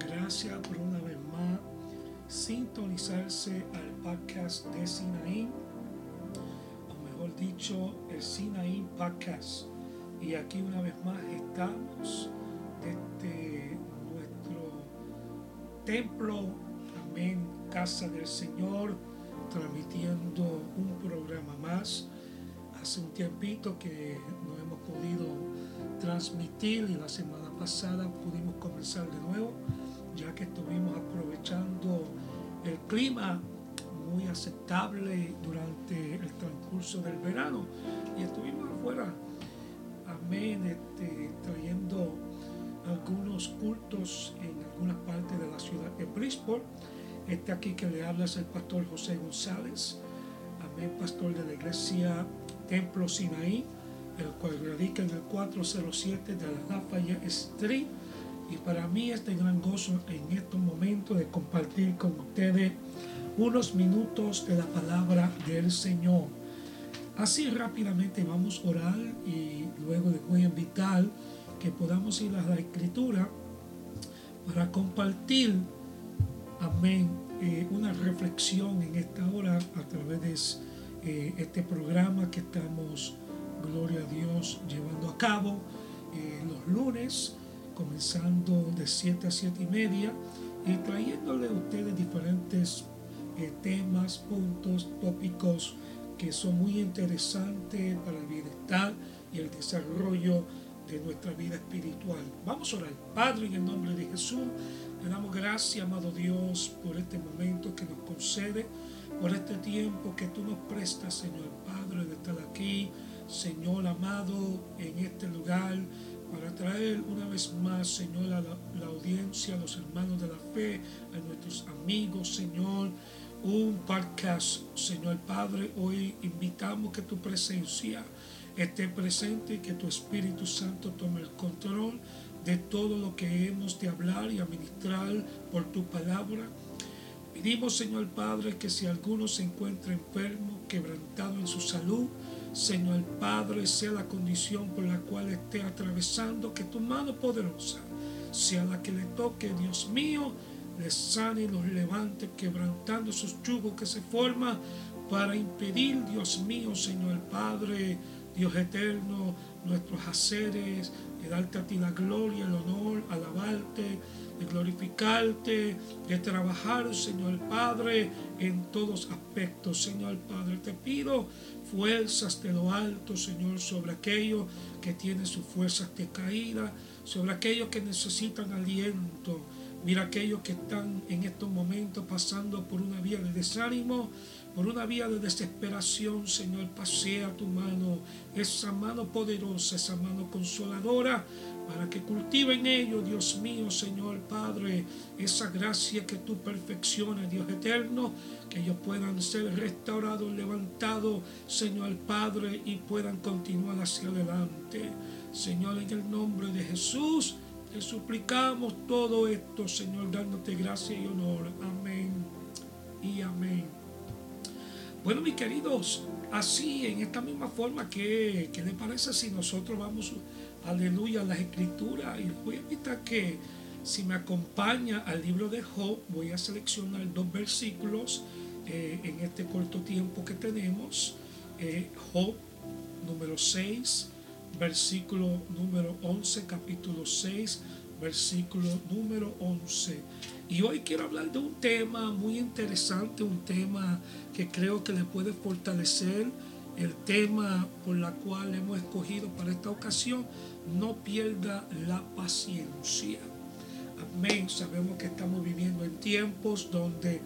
Gracias por una vez más sintonizarse al podcast de Sinaí, o mejor dicho, el Sinaí Podcast. Y aquí una vez más estamos desde nuestro templo, amén, casa del Señor, transmitiendo un programa más. Hace un tiempito que no hemos podido transmitir y la semana pasada pudimos comenzar de nuevo, ya que estuvimos aprovechando el clima muy aceptable durante el transcurso del verano y estuvimos afuera, amén, este, trayendo algunos cultos en algunas partes de la ciudad de Bridgeport. Este aquí que le habla es el pastor José González, amén, pastor de la iglesia Templo Sinaí el cual radica en el 407 de la Lafayette Street. Y para mí es de gran gozo en estos momentos de compartir con ustedes unos minutos de la palabra del Señor. Así rápidamente vamos a orar y luego les voy a invitar que podamos ir a la escritura para compartir, amén, eh, una reflexión en esta hora a través de eh, este programa que estamos gloria a Dios, llevando a cabo eh, los lunes, comenzando de 7 a 7 y media, y trayéndole a ustedes diferentes eh, temas, puntos, tópicos que son muy interesantes para el bienestar y el desarrollo de nuestra vida espiritual. Vamos a orar. Padre, en el nombre de Jesús, le damos gracias, amado Dios, por este momento que nos concede, por este tiempo que tú nos prestas, Señor Padre, de estar aquí Señor amado, en este lugar para traer una vez más, Señor, a la, audiencia, a los hermanos de la fe, a nuestros amigos, Señor, un podcast, Señor Padre. Hoy invitamos que tu presencia esté presente y que tu Espíritu Santo tome el control de todo lo que hemos de hablar y administrar por tu palabra. Pedimos, Señor Padre, que si alguno se encuentra enfermo, quebrantado en su salud, Señor Padre, sea la condición por la cual esté atravesando, que tu mano poderosa sea la que le toque, Dios mío, le sane y los levante, quebrantando sus yugos que se forman para impedir, Dios mío, Señor Padre, Dios eterno, nuestros haceres, de darte a ti la gloria, el honor, alabarte, de glorificarte, de trabajar, Señor Padre, en todos aspectos. Señor Padre, te pido fuerzas de lo alto, Señor, sobre aquellos que tienen sus fuerzas decaídas, sobre aquellos que necesitan aliento. Mira aquellos que están en estos momentos pasando por una vía de desánimo, por una vía de desesperación, Señor, pasea tu mano, esa mano poderosa, esa mano consoladora, para que cultiven ellos, Dios mío, Señor Padre, esa gracia que tú perfeccionas, Dios eterno, que ellos puedan ser restaurados, levantados, Señor Padre, y puedan continuar hacia adelante. Señor, en el nombre de Jesús, te suplicamos todo esto, Señor, dándote gracia y honor. Amén y amén. Bueno, mis queridos, así, en esta misma forma, ¿qué, qué le parece si nosotros vamos aleluya, las escrituras. Y voy a invitar que si me acompaña al libro de Job, voy a seleccionar dos versículos eh, en este corto tiempo que tenemos. Eh, Job número 6, versículo número 11, capítulo 6, versículo número 11. Y hoy quiero hablar de un tema muy interesante, un tema que creo que le puede fortalecer el tema por la cual hemos escogido para esta ocasión, no pierda la paciencia. Amén. Sabemos que estamos viviendo en tiempos donde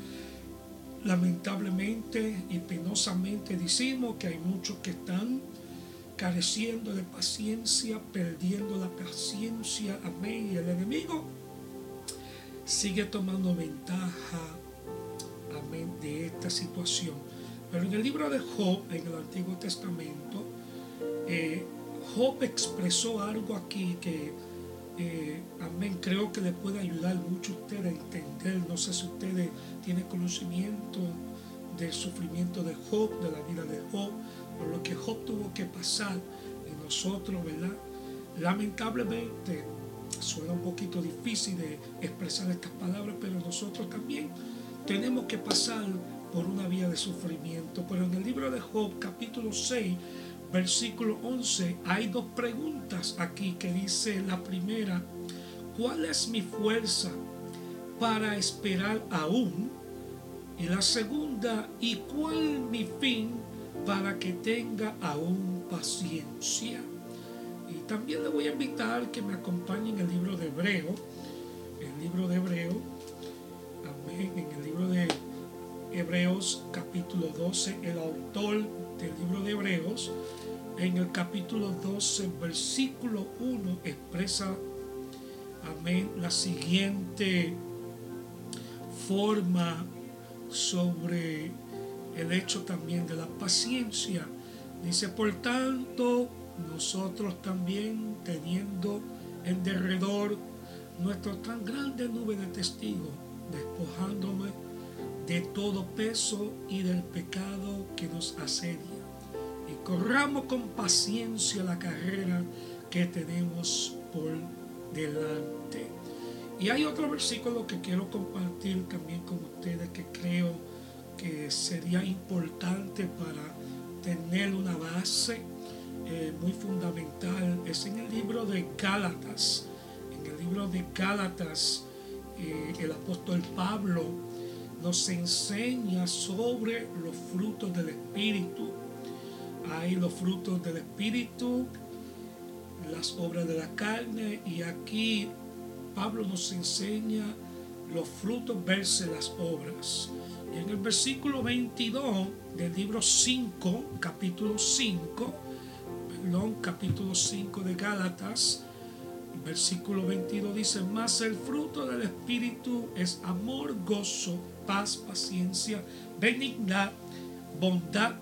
lamentablemente y penosamente decimos que hay muchos que están careciendo de paciencia, perdiendo la paciencia. Amén. Y el enemigo sigue tomando ventaja. Amén. De esta situación. Pero en el libro de Job, en el Antiguo Testamento, eh, Job expresó algo aquí que, eh, amén, creo que le puede ayudar mucho a usted a entender. No sé si ustedes tienen conocimiento del sufrimiento de Job, de la vida de Job, por lo que Job tuvo que pasar en nosotros, ¿verdad? Lamentablemente, suena un poquito difícil de expresar estas palabras, pero nosotros también tenemos que pasar por una vía de sufrimiento. Pero en el libro de Job, capítulo 6, versículo 11, hay dos preguntas aquí que dice la primera, ¿cuál es mi fuerza para esperar aún? Y la segunda, ¿y cuál mi fin para que tenga aún paciencia? También le voy a invitar que me acompañe en el libro de Hebreo, el libro de Hebreo, amén, en el libro de Hebreos capítulo 12, el autor del libro de Hebreos, en el capítulo 12, versículo 1, expresa, amén, la siguiente forma sobre el hecho también de la paciencia. Dice, por tanto, nosotros también teniendo en derredor nuestra tan grande nube de testigos, despojándome de todo peso y del pecado que nos asedia. Y corramos con paciencia la carrera que tenemos por delante. Y hay otro versículo que quiero compartir también con ustedes que creo que sería importante para tener una base eh, muy fundamental. Es en el libro de Gálatas. En el libro de Gálatas, eh, el apóstol Pablo nos enseña sobre los frutos del Espíritu. Hay los frutos del Espíritu, las obras de la carne y aquí Pablo nos enseña los frutos verse las obras. Y en el versículo 22 del libro 5, capítulo 5, capítulo 5 de Gálatas, versículo 22 dice, más el fruto del Espíritu es amor, gozo, paz, paciencia, benignidad, bondad,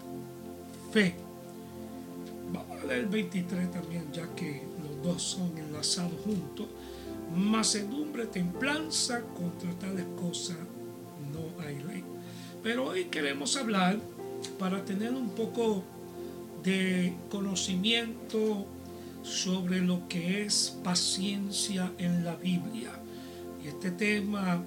fe. Vamos a leer el 23 también, ya que los dos son enlazados juntos macedumbre, templanza, contra tales cosas no hay ley. Pero hoy queremos hablar para tener un poco de conocimiento sobre lo que es paciencia en la Biblia. Y este tema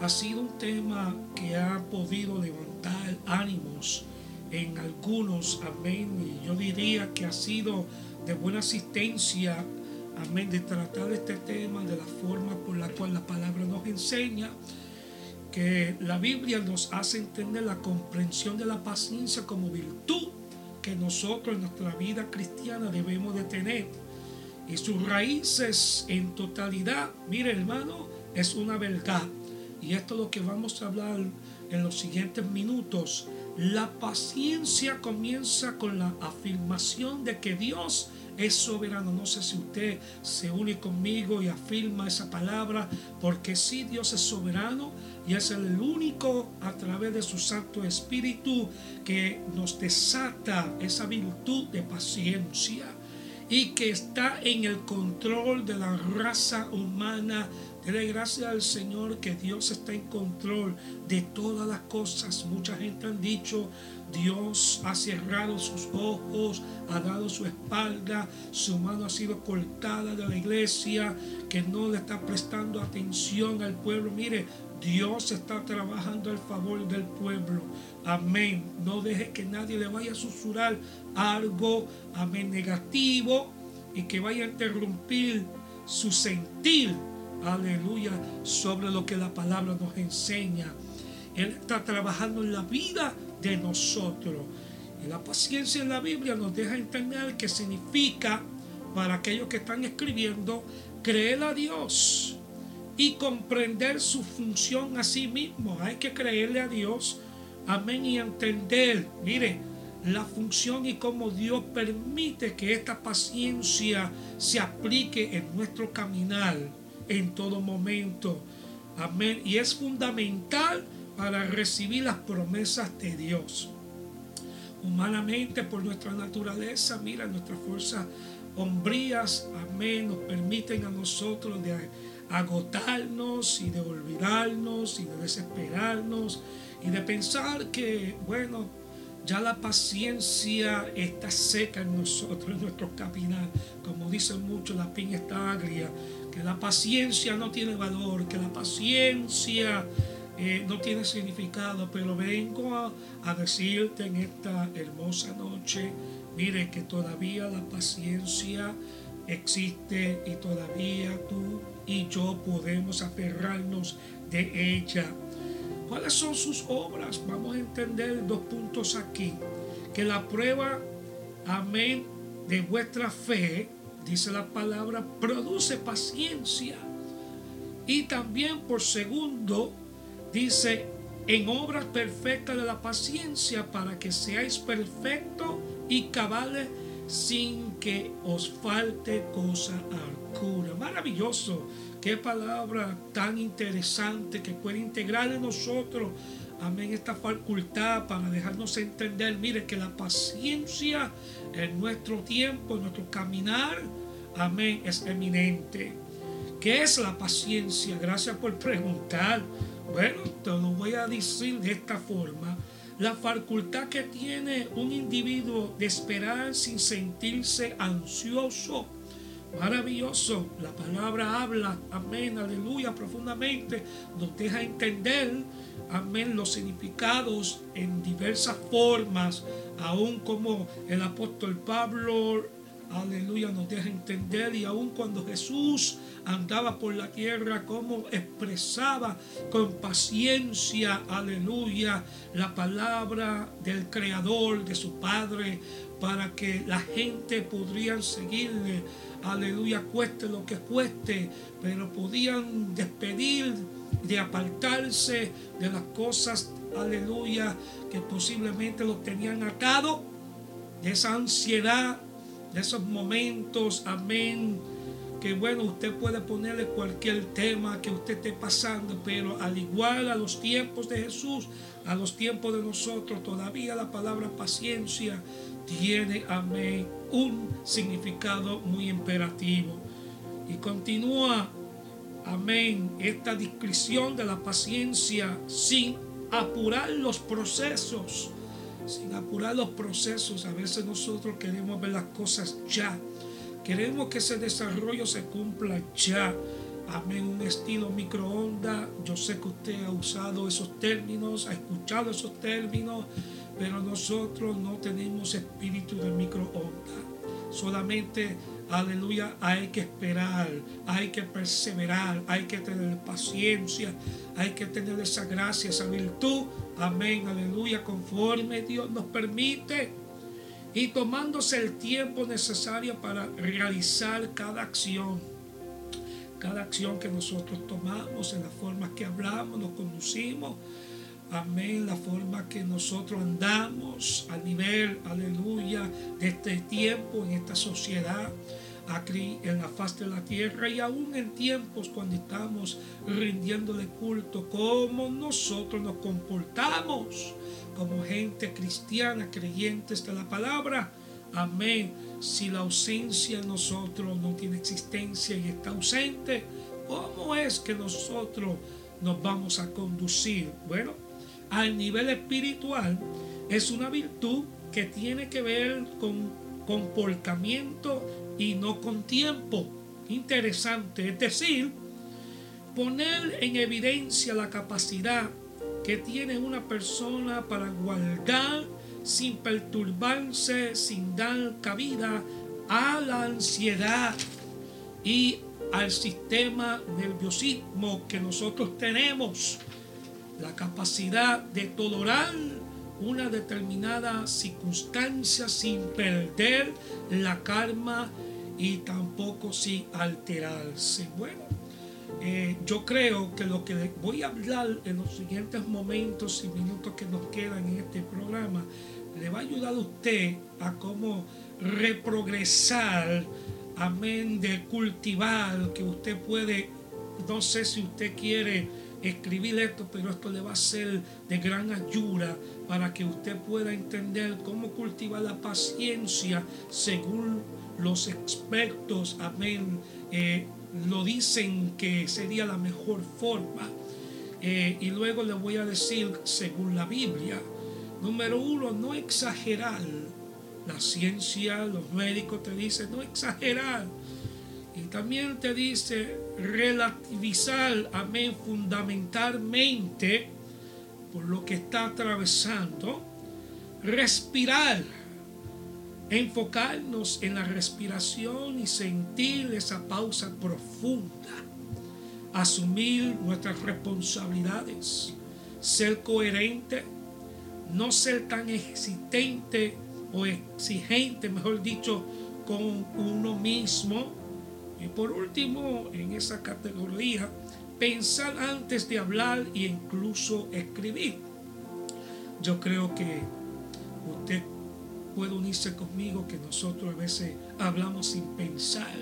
ha sido un tema que ha podido levantar ánimos en algunos, amén. Y yo diría que ha sido de buena asistencia amén, de tratar este tema de la forma por la cual la palabra nos enseña, que la Biblia nos hace entender la comprensión de la paciencia como virtud que nosotros en nuestra vida cristiana debemos de tener. Y sus raíces en totalidad, mire hermano, es una verdad. Y esto es lo que vamos a hablar en los siguientes minutos. La paciencia comienza con la afirmación de que Dios es soberano. No sé si usted se une conmigo y afirma esa palabra, porque sí, Dios es soberano y es el único a través de su Santo Espíritu que nos desata esa virtud de paciencia y que está en el control de la raza humana. Dele gracias al Señor que Dios está en control de todas las cosas. Mucha gente han dicho, Dios ha cerrado sus ojos, ha dado su espalda, su mano ha sido cortada de la iglesia, que no le está prestando atención al pueblo. Mire, Dios está trabajando al favor del pueblo. Amén. No deje que nadie le vaya a susurrar algo, amén, negativo y que vaya a interrumpir su sentir, aleluya, sobre lo que la palabra nos enseña. Él está trabajando en la vida de nosotros. Y la paciencia en la Biblia nos deja entender que significa, para aquellos que están escribiendo, creer a Dios y comprender su función a sí mismo. Hay que creerle a Dios, amén, y entender, mire, la función y cómo Dios permite que esta paciencia se aplique en nuestro caminar en todo momento. Amén. Y es fundamental para recibir las promesas de Dios. Humanamente, por nuestra naturaleza, mira, nuestras fuerzas hombrías, amén, nos permiten a nosotros de agotarnos y de olvidarnos y de desesperarnos y de pensar que, bueno, Ya la paciencia está seca en nosotros, en nuestro caminar. Como dicen muchos, la piña está agria. Que la paciencia no tiene valor, que la paciencia eh, no tiene significado. Pero vengo a, a decirte en esta hermosa noche, mire que todavía la paciencia existe y todavía tú y yo podemos aferrarnos de ella. ¿Cuáles son sus obras? Vamos a entender dos puntos aquí. Que la prueba, amén, de vuestra fe, dice la palabra, produce paciencia. Y también por segundo, dice, en obras perfectas de la paciencia para que seáis perfectos y cabales sin que os falte cosa alguna. Maravilloso. Qué palabra tan interesante que puede integrar en nosotros, amén, esta facultad para dejarnos entender, mire, que la paciencia en nuestro tiempo, en nuestro caminar, amén, es eminente. ¿Qué es la paciencia? Gracias por preguntar. Bueno, te lo voy a decir de esta forma la facultad que tiene un individuo de esperar sin sentirse ansioso. Maravilloso. La palabra habla, amén, aleluya, profundamente. Nos deja entender, amén, los significados en diversas formas, aún como el apóstol Pablo aleluya, nos deja entender y aun cuando Jesús andaba por la tierra, como expresaba con paciencia, aleluya, la palabra del Creador, de su Padre, para que la gente podrían seguirle, aleluya, cueste lo que cueste, pero podían despedir, de apartarse de las cosas, aleluya, que posiblemente los tenían atado, de esa ansiedad de esos momentos, amén, que bueno, usted puede ponerle cualquier tema que usted esté pasando, pero al igual a los tiempos de Jesús, a los tiempos de nosotros, todavía la palabra paciencia tiene, amén, un significado muy imperativo. Y continúa, amén, esta descripción de la paciencia sin apurar los procesos sin apurar los procesos. A veces nosotros queremos ver las cosas ya. Queremos que ese desarrollo se cumpla ya. Amén, un estilo microondas. Yo sé que usted ha usado esos términos, ha escuchado esos términos, pero nosotros no tenemos espíritu de microondas. Solamente Aleluya, hay que esperar, hay que perseverar, hay que tener paciencia, hay que tener esa gracia, esa virtud. Amén, aleluya, conforme Dios nos permite. Y tomándose el tiempo necesario para realizar cada acción. Cada acción que nosotros tomamos, en la forma que hablamos, nos conducimos amén, la forma que nosotros andamos a nivel, aleluya, de este tiempo, en esta sociedad, aquí en la faz de la tierra y aún en tiempos cuando estamos rindiéndole culto, cómo nosotros nos comportamos como gente cristiana, creyentes de la palabra. Amén. Si la ausencia en nosotros no tiene existencia y está ausente, ¿cómo es que nosotros nos vamos a conducir? Bueno, al nivel espiritual es una virtud que tiene que ver con comportamiento y no con tiempo. Interesante, es decir, poner en evidencia la capacidad que tiene una persona para guardar sin perturbarse, sin dar cabida a la ansiedad y al sistema nerviosismo que nosotros tenemos la capacidad de tolerar una determinada circunstancia sin perder la calma y tampoco sin alterarse. Bueno, eh, yo creo que lo que voy a hablar en los siguientes momentos y minutos que nos quedan en este programa le va a ayudar a usted a cómo reprogresar, amén, de cultivar, que usted puede, no sé si usted quiere escribir esto, pero esto le va a ser de gran ayuda para que usted pueda entender cómo cultivar la paciencia según los expertos, amén, eh, lo dicen que sería la mejor forma. Eh, y luego le voy a decir, según la Biblia, Número uno, no exagerar. La ciencia, los médicos te dicen no exagerar. Y también te dice relativizar, amén, fundamentalmente por lo que está atravesando. Respirar enfocarnos en la respiración y sentir esa pausa profunda, asumir nuestras responsabilidades, ser coherente, no ser tan exigente o exigente, mejor dicho, con uno mismo. Y por último, en esa categoría, pensar antes de hablar e incluso escribir. Yo creo que usted puede unirse conmigo que nosotros a veces hablamos sin pensar.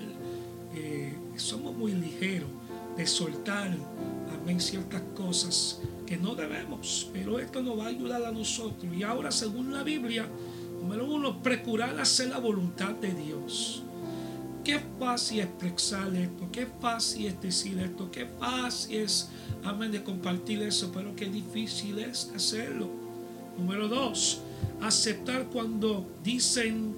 Eh, somos muy ligeros de soltar, amén, ciertas cosas que no debemos, pero esto nos va a ayudar a nosotros. Y ahora, según la Biblia, número uno, procurar hacer la voluntad de Dios. Qué fácil expresar esto, qué fácil es decir esto, qué fácil es, amén, de compartir eso, pero qué difícil es hacerlo. Número dos, aceptar cuando dicen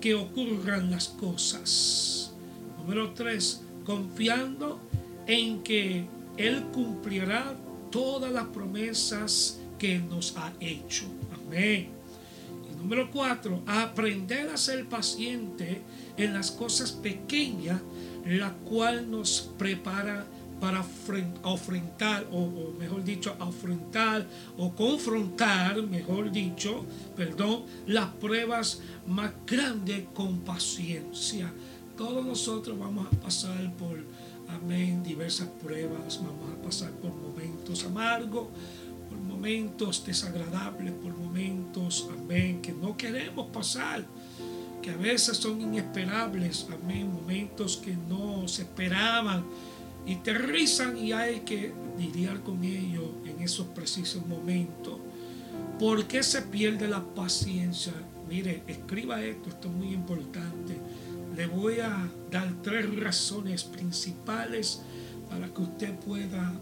que ocurran las cosas. Número tres, confiando en que Él cumplirá todas las promesas que nos ha hecho. Amén. Número cuatro, aprender a ser paciente en las cosas pequeñas, la cual nos prepara para enfrentar, o, mejor dicho, afrontar o confrontar, mejor dicho, perdón, las pruebas más grandes con paciencia. Todos nosotros vamos a pasar por, amén, diversas pruebas, vamos a pasar por momentos amargos, por momentos desagradables, por momentos, amén, que no queremos pasar que a veces son inesperables, amén, momentos que no se esperaban, y te rizan y hay que lidiar con ellos en esos precisos momentos. ¿Por qué se pierde la paciencia? Mire, escriba esto, esto es muy importante. Le voy a dar tres razones principales para que usted pueda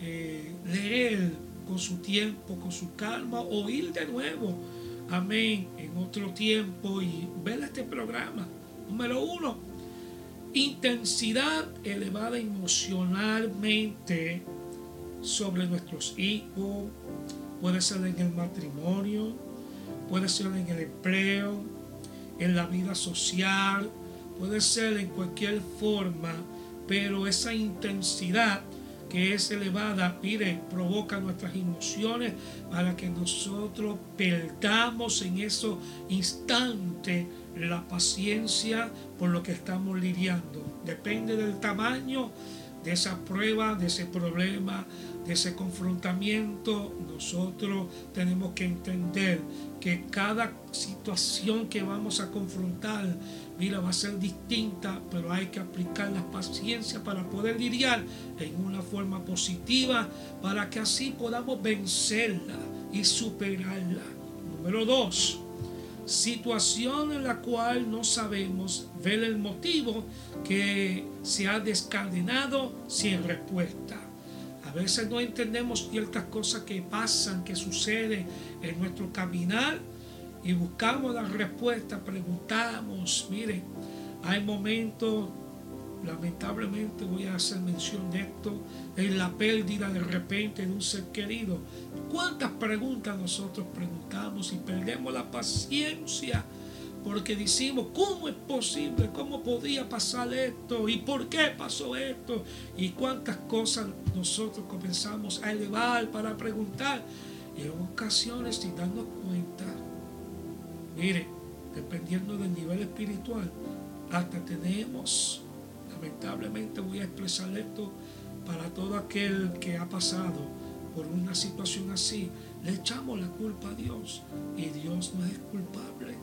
eh, leer con su tiempo, con su calma, o ir de nuevo, amén, en otro tiempo y ver este programa. Número uno, intensidad elevada emocionalmente sobre nuestros hijos, puede ser en el matrimonio, puede ser en el empleo, en la vida social, puede ser en cualquier forma, pero esa intensidad que es elevada, mire, provoca nuestras emociones para que nosotros perdamos en esos instantes la paciencia por lo que estamos lidiando. Depende del tamaño de esa prueba, de ese problema, de ese confrontamiento. Nosotros tenemos que entender que cada situación que vamos a confrontar, mira, va a ser distinta, hay que aplicar la paciencia para poder lidiar en una forma positiva, para que así podamos vencerla y superarla. Número dos, situación en la cual no sabemos ver el motivo que se ha descadenado sin respuesta. A veces no entendemos ciertas cosas que pasan, que suceden en nuestro caminar y buscamos la respuesta, preguntamos, miren, hay momentos lamentablemente voy a hacer mención de esto, en la pérdida de repente de un ser querido. ¿Cuántas preguntas nosotros preguntamos y perdemos la paciencia? Porque decimos, ¿cómo es posible? ¿Cómo podía pasar esto? ¿Y por qué pasó esto? Y cuántas cosas nosotros comenzamos a elevar para preguntar. Y en ocasiones, sin darnos cuenta, mire, dependiendo del nivel espiritual, hasta tenemos lamentablemente voy a expresar esto para todo aquel que ha pasado por una situación así. Le echamos la culpa a Dios y Dios no es culpable.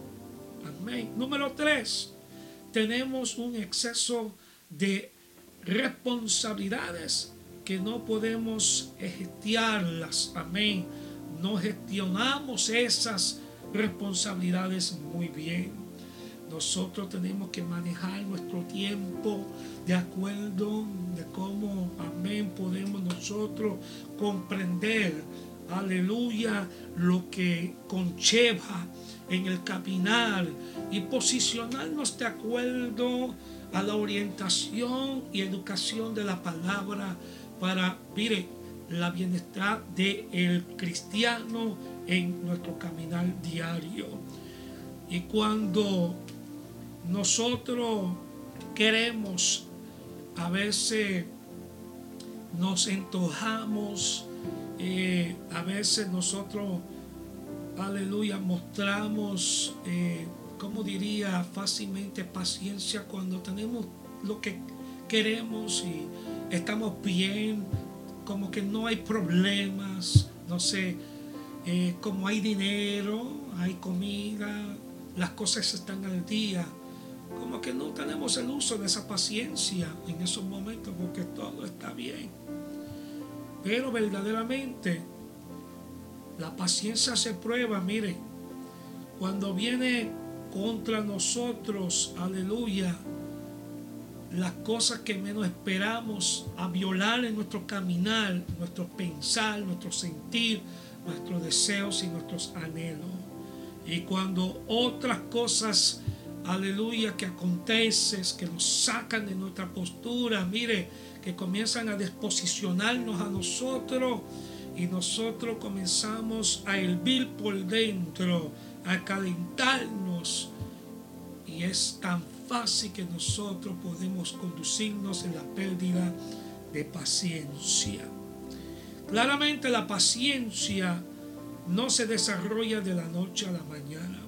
Amén. Número tres, tenemos un exceso de responsabilidades que no podemos gestionarlas. Amén. No gestionamos esas responsabilidades muy bien. Nosotros tenemos que manejar nuestro tiempo de acuerdo de cómo, amén, podemos nosotros comprender, aleluya, lo que conlleva en el caminar y posicionarnos de acuerdo a la orientación y educación de la palabra para, mire, la bienestar del el cristiano en nuestro caminar diario. Y cuando nosotros queremos, a veces nos entojamos, eh, a veces nosotros, aleluya, mostramos, eh, como diría, fácilmente paciencia cuando tenemos lo que queremos y estamos bien, como que no hay problemas, no sé, eh, como hay dinero, hay comida, las cosas están al día. Como que no tenemos el uso de esa paciencia en esos momentos porque todo está bien. Pero verdaderamente la paciencia se prueba, mire, cuando viene contra nosotros, aleluya, las cosas que menos esperamos a violar en nuestro caminar, nuestro pensar, nuestro sentir, nuestros deseos y nuestros anhelos. Y cuando otras cosas, aleluya, que acontecen, que nos sacan de nuestra postura, mire, que comienzan a desposicionarnos a nosotros y nosotros comenzamos a hervir por dentro, a calentarnos. Y es tan fácil que nosotros podemos conducirnos en la pérdida de paciencia. Claramente la paciencia no se desarrolla de la noche a la mañana.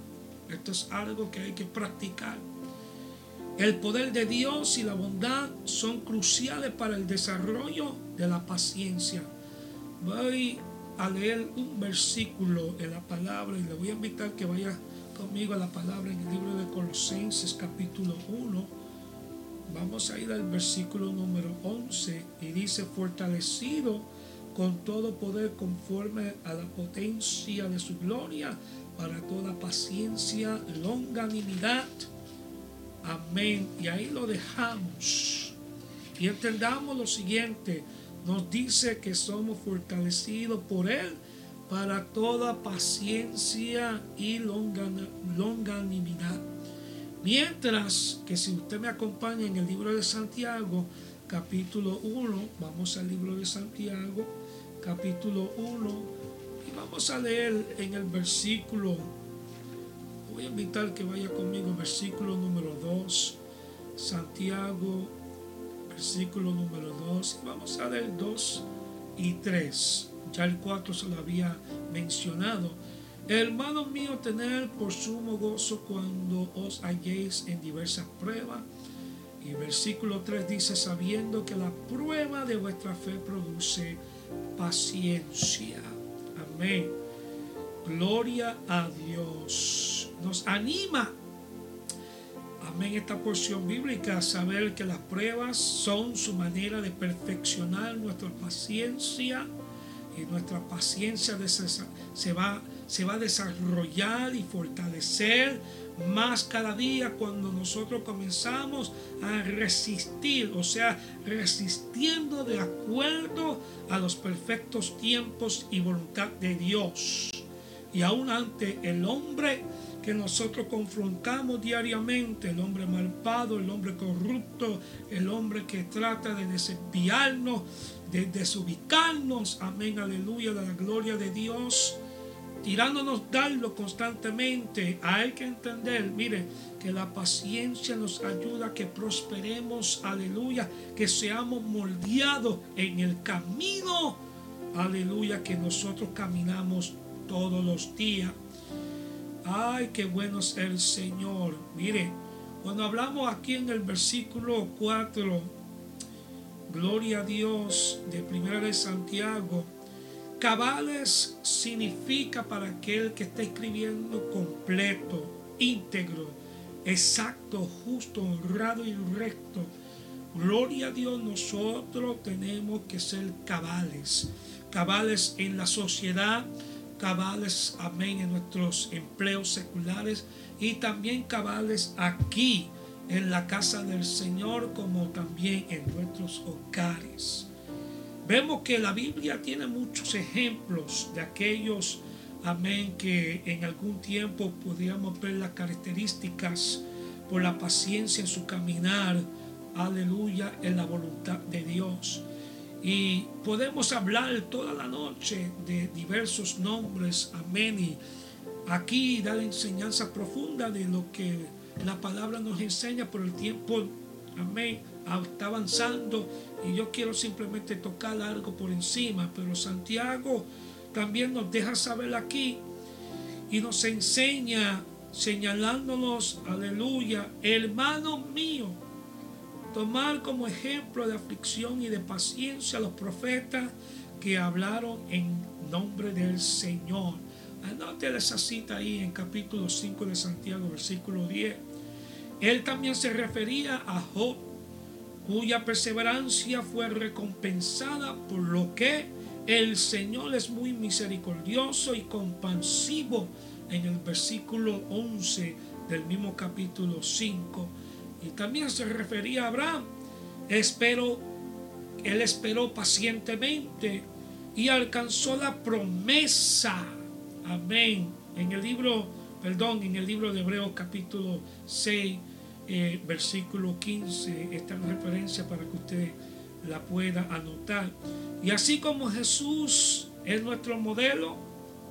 Esto es algo que hay que practicar. El poder de Dios y la bondad son cruciales para el desarrollo de la paciencia. Voy a leer un versículo en la palabra y le voy a invitar que vaya conmigo a la palabra en el libro de Colosenses capítulo 1. Vamos a ir al versículo número 11 y dice, fortalecido con todo poder conforme a la potencia de su gloria, para toda paciencia, longanimidad. Amén. Y ahí lo dejamos. Y entendamos lo siguiente. Nos dice que somos fortalecidos por Él para toda paciencia y longanimidad. Mientras que si usted me acompaña en el libro de Santiago, capítulo 1, vamos al libro de Santiago, capítulo 1 y vamos a leer en el versículo, voy a invitar que vaya conmigo, versículo número 2, Santiago, versículo número 2, y vamos a leer 2 y 3, ya el 4 se lo había mencionado. Hermano mío, tener por sumo gozo cuando os halléis en diversas pruebas. Y versículo 3 dice, sabiendo que la prueba de vuestra fe produce paciencia. Amén. Gloria a Dios. Nos anima. Amén. Esta porción bíblica a saber que las pruebas son su manera de perfeccionar nuestra paciencia y nuestra paciencia se va, se va a desarrollar y fortalecer más cada día cuando nosotros comenzamos a resistir, o sea, resistiendo de acuerdo a los perfectos tiempos y voluntad de Dios. Y aún ante el hombre que nosotros confrontamos diariamente, el hombre malvado, el hombre corrupto, el hombre que trata de desviarnos, de desubicarnos, amén, aleluya, de la gloria de Dios tirándonos darlo constantemente. Hay que entender, mire, que la paciencia nos ayuda a que prosperemos, aleluya, que seamos moldeados en el camino, aleluya, que nosotros caminamos todos los días. Ay, qué bueno es el Señor. Mire, cuando hablamos aquí en el versículo 4, gloria a Dios de Primera de Santiago, Cabales significa para aquel que está escribiendo completo, íntegro, exacto, justo, honrado y recto. Gloria a Dios, nosotros tenemos que ser cabales. Cabales en la sociedad, cabales, amén, en nuestros empleos seculares y también cabales aquí en la casa del Señor como también en nuestros hogares. vemos que la Biblia tiene muchos ejemplos de aquellos, amén, que en algún tiempo podríamos ver las características por la paciencia en su caminar, aleluya, en la voluntad de Dios. Y podemos hablar toda la noche de diversos nombres, amén, y aquí dar enseñanza profunda de lo que la palabra nos enseña por el tiempo, amén, está avanzando. Y yo quiero simplemente tocar algo por encima, pero Santiago también nos deja saber aquí y nos enseña señalándonos, aleluya, hermano mío, tomar como ejemplo de aflicción y de paciencia a los profetas que hablaron en nombre del Señor. Anote esa cita ahí en capítulo 5 de Santiago, versículo 10. Él también se refería a Job, cuya perseverancia fue recompensada por lo que el Señor es muy misericordioso y compasivo en el versículo 11 del mismo capítulo 5. También se refería a Abraham. Espero, él esperó pacientemente y alcanzó la promesa. Amén. En el libro, perdón, en el libro de Hebreos capítulo 6, eh, versículo 15, está en referencia para que usted la pueda anotar. Y así como Jesús es nuestro modelo,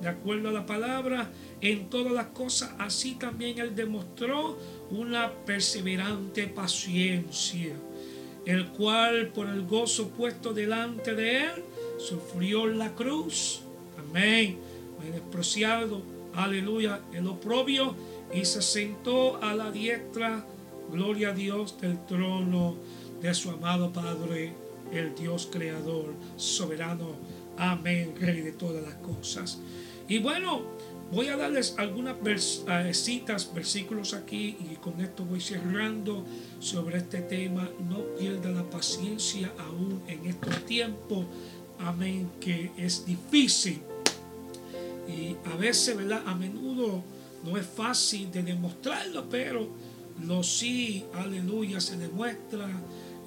de acuerdo a la palabra, en todas las cosas, así también Él demostró una perseverante paciencia, el cual por el gozo puesto delante de Él, sufrió la cruz. Amén. Menospreciado, aleluya, el oprobio y se sentó a la diestra, gloria a Dios, del trono de su amado Padre, el Dios creador, soberano. Amén, Rey de todas las cosas. Y bueno, Voy a darles algunas eh, citas, versículos aquí y con esto voy cerrando sobre este tema. No pierda la paciencia aún en estos tiempos. Amén, que es difícil. Y a veces, ¿verdad? A menudo no es fácil de demostrarlo, pero lo sí, aleluya, se demuestra,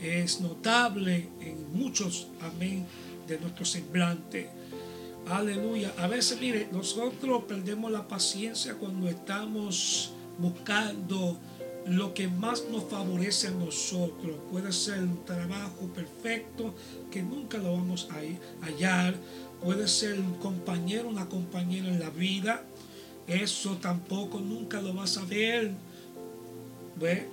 es notable en muchos, amén, de nuestro semblante. Aleluya. A veces, mire, nosotros perdemos la paciencia cuando estamos buscando lo que más nos favorece a nosotros. Puede ser un trabajo perfecto que nunca lo vamos a hallar. Puede ser un compañero, una compañera en la vida. Eso tampoco nunca lo vas a ver. ¿Ve?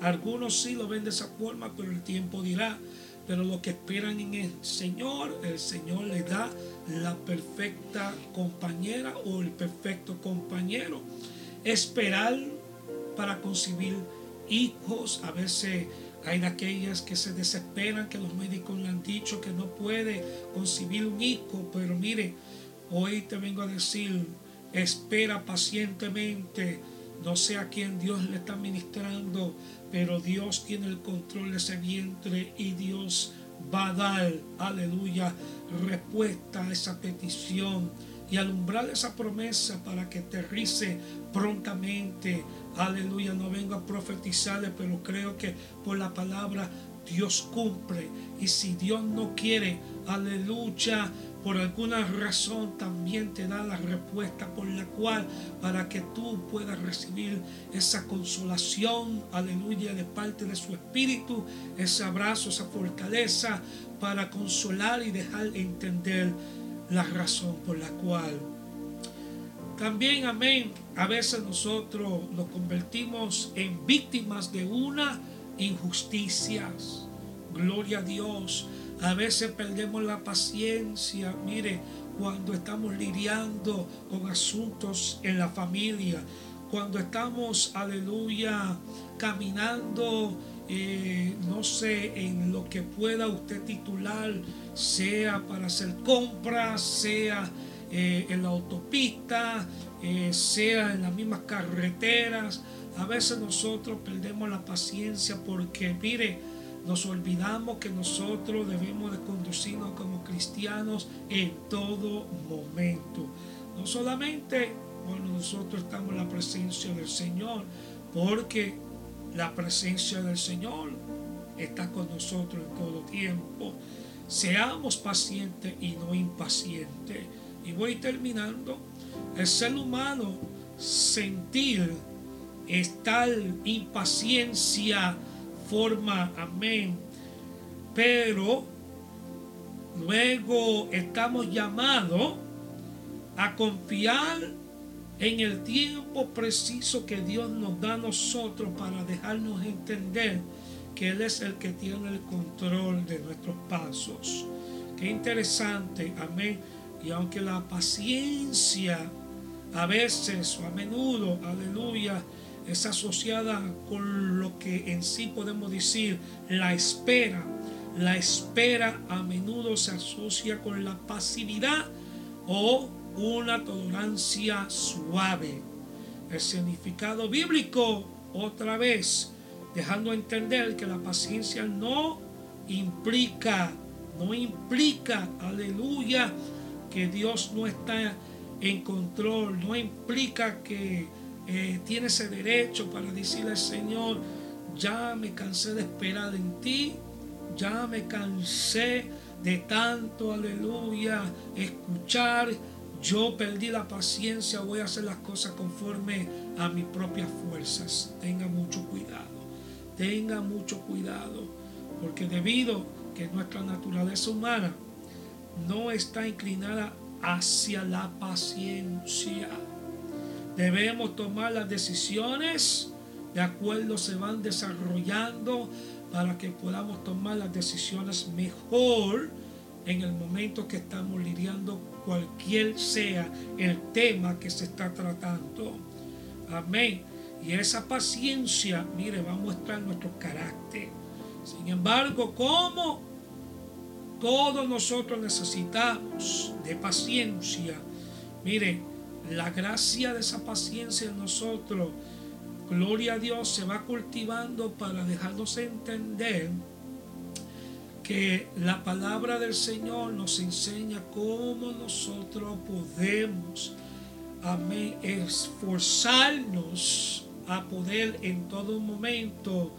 Algunos sí lo ven de esa forma, pero el tiempo dirá. Pero lo que esperan en el Señor, el Señor les da la perfecta compañera o el perfecto compañero. Esperar para concebir hijos. A veces hay de aquellas que se desesperan, que los médicos le han dicho que no puede concebir un hijo. Pero mire, hoy te vengo a decir, espera pacientemente. No sé a quién Dios le está ministrando, pero Dios tiene el control de ese vientre y Dios va a dar, aleluya, respuesta a esa petición y alumbrar esa promesa para que aterrice prontamente. Aleluya, no vengo a profetizarle, pero creo que por la palabra Dios cumple. Y si Dios no quiere, aleluya, por alguna razón también te da la respuesta por la cual para que tú puedas recibir esa consolación, aleluya, de parte de su espíritu, ese abrazo, esa fortaleza para consolar y dejar entender la razón por la cual. También, amén, a veces nosotros nos convertimos en víctimas de una injusticia. Gloria a Dios. A veces perdemos la paciencia, mire, cuando estamos lidiando con asuntos en la familia, cuando estamos, aleluya, caminando, eh, no sé, en lo que pueda usted titular, sea para hacer compras, sea eh, en la autopista, eh, sea en las mismas carreteras. A veces nosotros perdemos la paciencia porque, mire, nos olvidamos que nosotros debemos de conducirnos como cristianos en todo momento. No solamente cuando nosotros estamos en la presencia del Señor, porque la presencia del Señor está con nosotros en todo tiempo, seamos pacientes y no impacientes. Y voy terminando. El ser humano sentir tal impaciencia forma, amén. Pero luego estamos llamados a confiar en el tiempo preciso que Dios nos da a nosotros para dejarnos entender que Él es el que tiene el control de nuestros pasos. Qué interesante, amén. Y aunque la paciencia a veces o a menudo, aleluya, es asociada con lo que en sí podemos decir la espera. La espera a menudo se asocia con la pasividad o una tolerancia suave. El significado bíblico, otra vez, dejando entender que la paciencia no implica, no implica, aleluya, que Dios no está en control, no implica que eh, tiene ese derecho para decirle al Señor, ya me cansé de esperar en ti, ya me cansé de tanto, aleluya, escuchar, yo perdí la paciencia, voy a hacer las cosas conforme a mis propias fuerzas. Tenga mucho cuidado, tenga mucho cuidado, porque debido que nuestra naturaleza humana no está inclinada hacia la paciencia. Debemos tomar las decisiones de acuerdo se van desarrollando para que podamos tomar las decisiones mejor en el momento que estamos lidiando cualquier sea el tema que se está tratando. Amén. Y esa paciencia, mire, va a mostrar nuestro carácter. Sin embargo, ¿cómo todos nosotros necesitamos de paciencia. Mire, la gracia de esa paciencia en nosotros, gloria a Dios, se va cultivando para dejarnos entender que la palabra del Señor nos enseña cómo nosotros podemos, amén, esforzarnos a poder en todo momento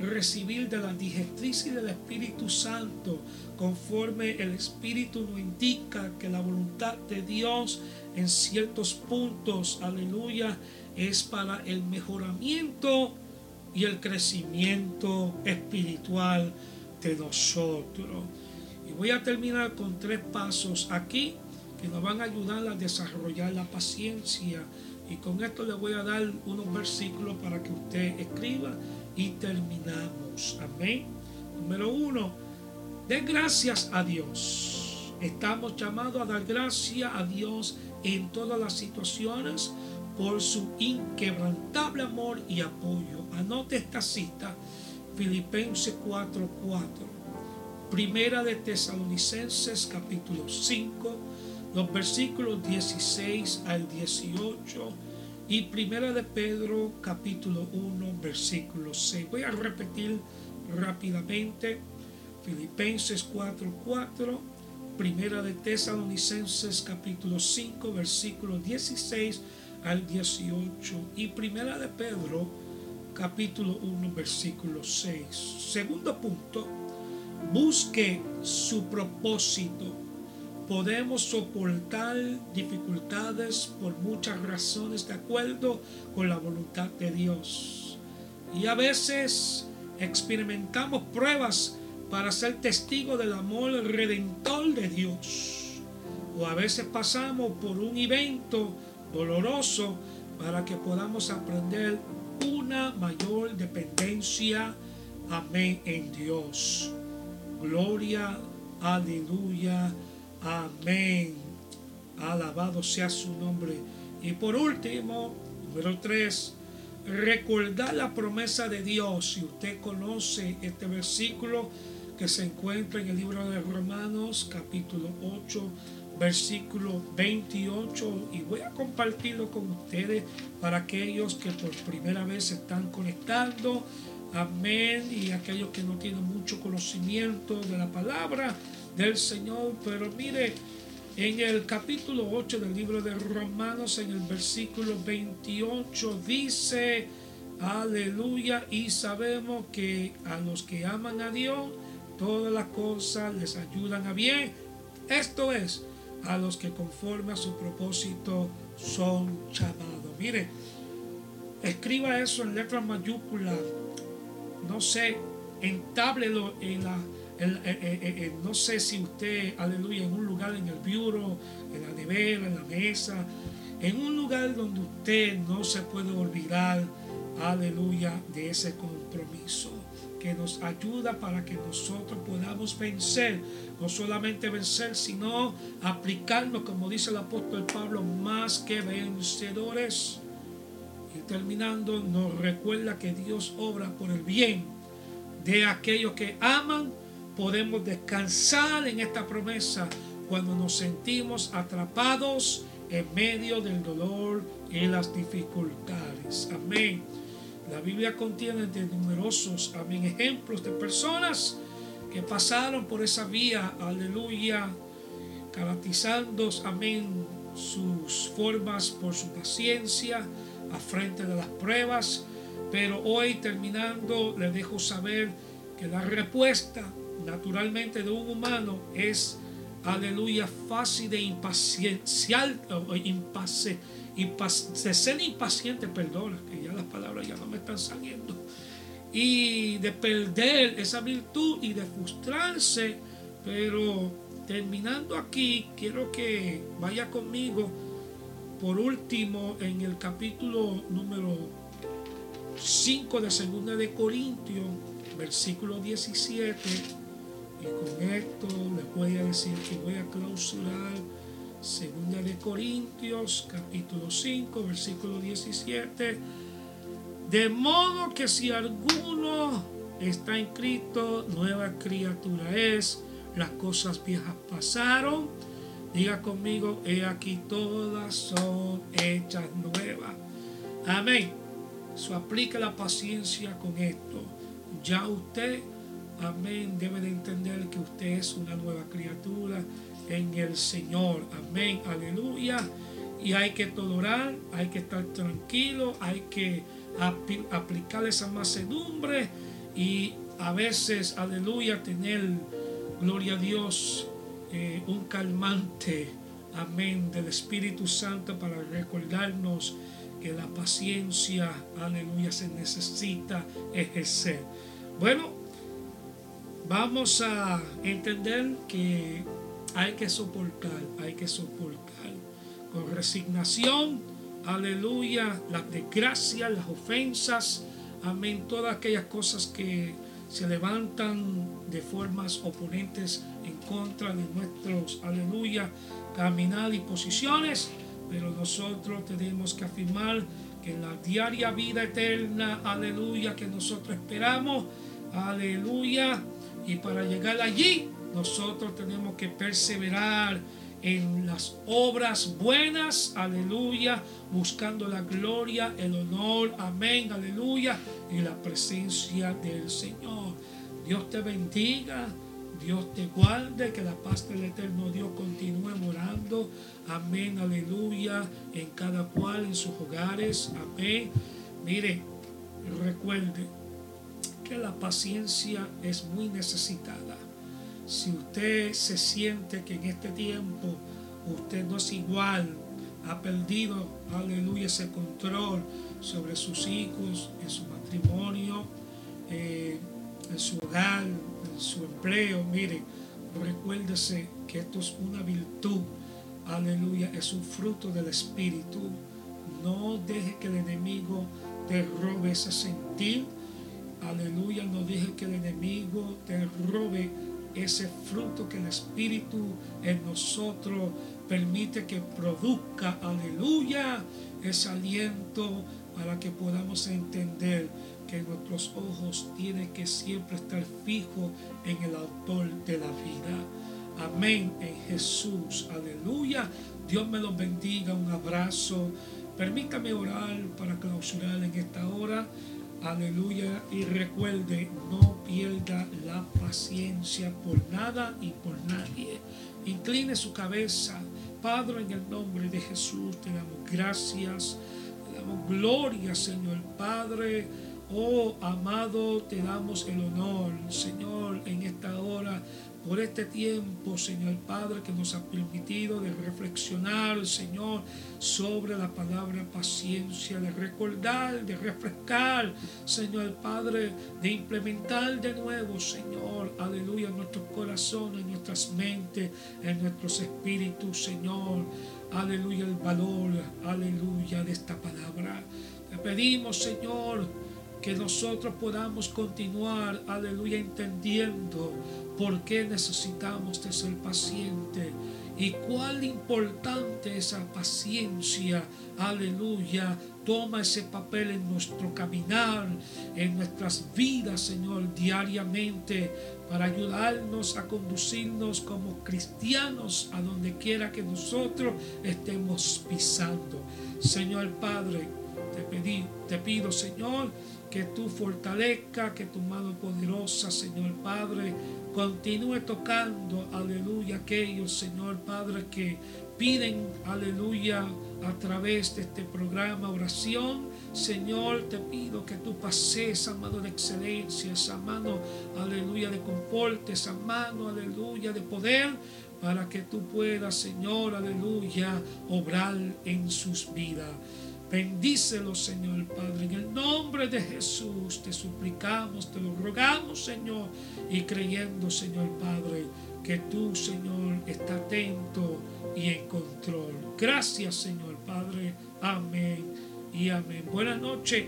recibir de la digestión y del Espíritu Santo conforme el Espíritu nos indica que la voluntad de Dios en ciertos puntos, aleluya, es para el mejoramiento y el crecimiento espiritual de nosotros. Y voy a terminar con tres pasos aquí que nos van a ayudar a desarrollar la paciencia. Y con esto le voy a dar unos versículos para que usted escriba y terminamos. Amén. Número uno, de gracias a Dios. Estamos llamados a dar gracias a Dios en todas las situaciones por su inquebrantable amor y apoyo. Anote esta cita, Filipenses 4:4, Primera de Tesalonicenses capítulo 5, los versículos 16 al 18 y Primera de Pedro capítulo 1 versículo 6. Voy a repetir rápidamente Filipenses 4:4, 4, Primera de Tesalonicenses capítulo 5 versículo 16 al 18 y Primera de Pedro capítulo 1 versículo 6. Segundo punto, busque su propósito podemos soportar dificultades por muchas razones de acuerdo con la voluntad de Dios. Y a veces experimentamos pruebas para ser testigos del amor redentor de Dios. O a veces pasamos por un evento doloroso para que podamos aprender una mayor dependencia, amén, en Dios. Gloria, aleluya Amén. Alabado sea su nombre. Y por último, número tres, recordar la promesa de Dios. Si usted conoce este versículo que se encuentra en el libro de Romanos, capítulo 8, versículo 28, y voy a compartirlo con ustedes para aquellos que por primera vez se están conectando. Amén. Y aquellos que no tienen mucho conocimiento de la palabra del Señor. Pero mire, en el capítulo 8 del libro de Romanos, en el versículo 28, dice, aleluya, y sabemos que a los que aman a Dios, todas las cosas les ayudan a bien. Esto es, a los que conforme a su propósito son llamados. Mire, escriba eso en letras mayúsculas. No sé, entáblelo en la no sé si usted, aleluya, en un lugar en el bureau, en la nevera, en la mesa, en un lugar donde usted no se puede olvidar, aleluya, de ese compromiso que nos ayuda para que nosotros podamos vencer, no solamente vencer, sino aplicarnos, como dice el apóstol Pablo, más que vencedores. Y terminando, nos recuerda que Dios obra por el bien de aquellos que aman. Podemos descansar en esta promesa cuando nos sentimos atrapados en medio del dolor y las dificultades. Amén. La Biblia contiene de numerosos amén, ejemplos de personas que pasaron por esa vía, aleluya, caracterizando, amén, sus formas por su paciencia a frente de las pruebas. Pero hoy terminando, les dejo saber que la respuesta naturalmente de un humano es, aleluya, fácil de impaciencial, impase, de ser impaciente, perdona, palabras ya no me están saliendo, y de perder esa virtud y de frustrarse, pero terminando aquí, quiero que vaya conmigo por último en el capítulo número 5 de Segunda de Corintios, versículo 17, y con esto les voy a decir que voy a clausurar Segunda de Corintios, capítulo 5, versículo 17. De modo que si alguno está en Cristo, nueva criatura es. Las cosas viejas pasaron. Diga conmigo, he aquí todas son hechas nuevas. Amén. Eso aplica la paciencia con esto. Ya usted, amén, debe de entender que usted es una nueva criatura en el Señor. Amén, aleluya. Y hay que tolerar, hay que estar tranquilo, hay que aplicar esa macedumbre y a veces, aleluya, tener, gloria a Dios, eh, un calmante, amén, del Espíritu Santo para recordarnos que la paciencia, aleluya, se necesita ejercer. Bueno, vamos a entender que hay que soportar, hay que soportar con resignación, aleluya, las desgracias, las ofensas, amén, todas aquellas cosas que se levantan de formas oponentes en contra de nuestros, aleluya, caminar y posiciones, pero nosotros tenemos que afirmar que la diaria vida eterna, aleluya, que nosotros esperamos, aleluya, y para llegar allí nosotros tenemos que perseverar en las obras buenas, aleluya, buscando la gloria, el honor, amén, aleluya, y la presencia del Señor. Dios te bendiga. Dios te guarde, que la paz del eterno Dios continúe morando. Amén, aleluya, en cada cual, en sus hogares. Amén. Mire, recuerde que la paciencia es muy necesitada. Si usted se siente que en este tiempo usted no es igual, ha perdido, aleluya, ese control sobre sus hijos, en su matrimonio, eh, en su hogar, en su empleo, mire, recuérdese que esto es una virtud, aleluya, es un fruto del Espíritu. No deje que el enemigo te robe ese sentir, aleluya, no deje que el enemigo te robe ese fruto que el Espíritu en nosotros permite que produzca, aleluya, ese aliento para que podamos entender que nuestros ojos tienen que siempre estar fijos en el autor de la vida. Amén en Jesús, aleluya. Dios me los bendiga, un abrazo. Permítame orar para clausurar en esta hora. Aleluya. Y recuerde, no pierda la paciencia por nada y por nadie. Incline su cabeza. Padre, en el nombre de Jesús, te damos gracias. Te damos gloria, Señor Padre. Oh, amado, te damos el honor, Señor, en esta hora por este tiempo, Señor Padre, que nos ha permitido de reflexionar, Señor, sobre la palabra paciencia, de recordar, de refrescar, Señor Padre, de implementar de nuevo, Señor, aleluya, en nuestros corazones, en nuestras mentes, en nuestros espíritus, Señor, aleluya, el valor, aleluya, de esta palabra. Te pedimos, Señor, que nosotros podamos continuar, aleluya, entendiendo por qué necesitamos de ser paciente y cuál importante esa paciencia, aleluya, toma ese papel en nuestro caminar, en nuestras vidas, Señor, diariamente, para ayudarnos a conducirnos como cristianos a donde quiera que nosotros estemos pisando. Señor Padre, te, pedí, te pido, Señor, que tú fortalezca, que tu mano poderosa, Señor Padre, continúe tocando, aleluya, aquellos, Señor Padre, que piden, aleluya, a través de este programa oración. Señor, te pido que tú pases esa mano de excelencia, esa mano, aleluya, de comporte, esa mano, aleluya, de poder, para que tú puedas, Señor, aleluya, obrar en sus vidas. Bendícelo, Señor Padre. En el nombre de Jesús te suplicamos, te lo rogamos, Señor, y creyendo, Señor Padre, que tú, Señor, está atento y en control. Gracias, Señor Padre. Amén y amén. Buenas noches.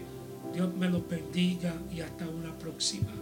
Dios me los bendiga y hasta una próxima.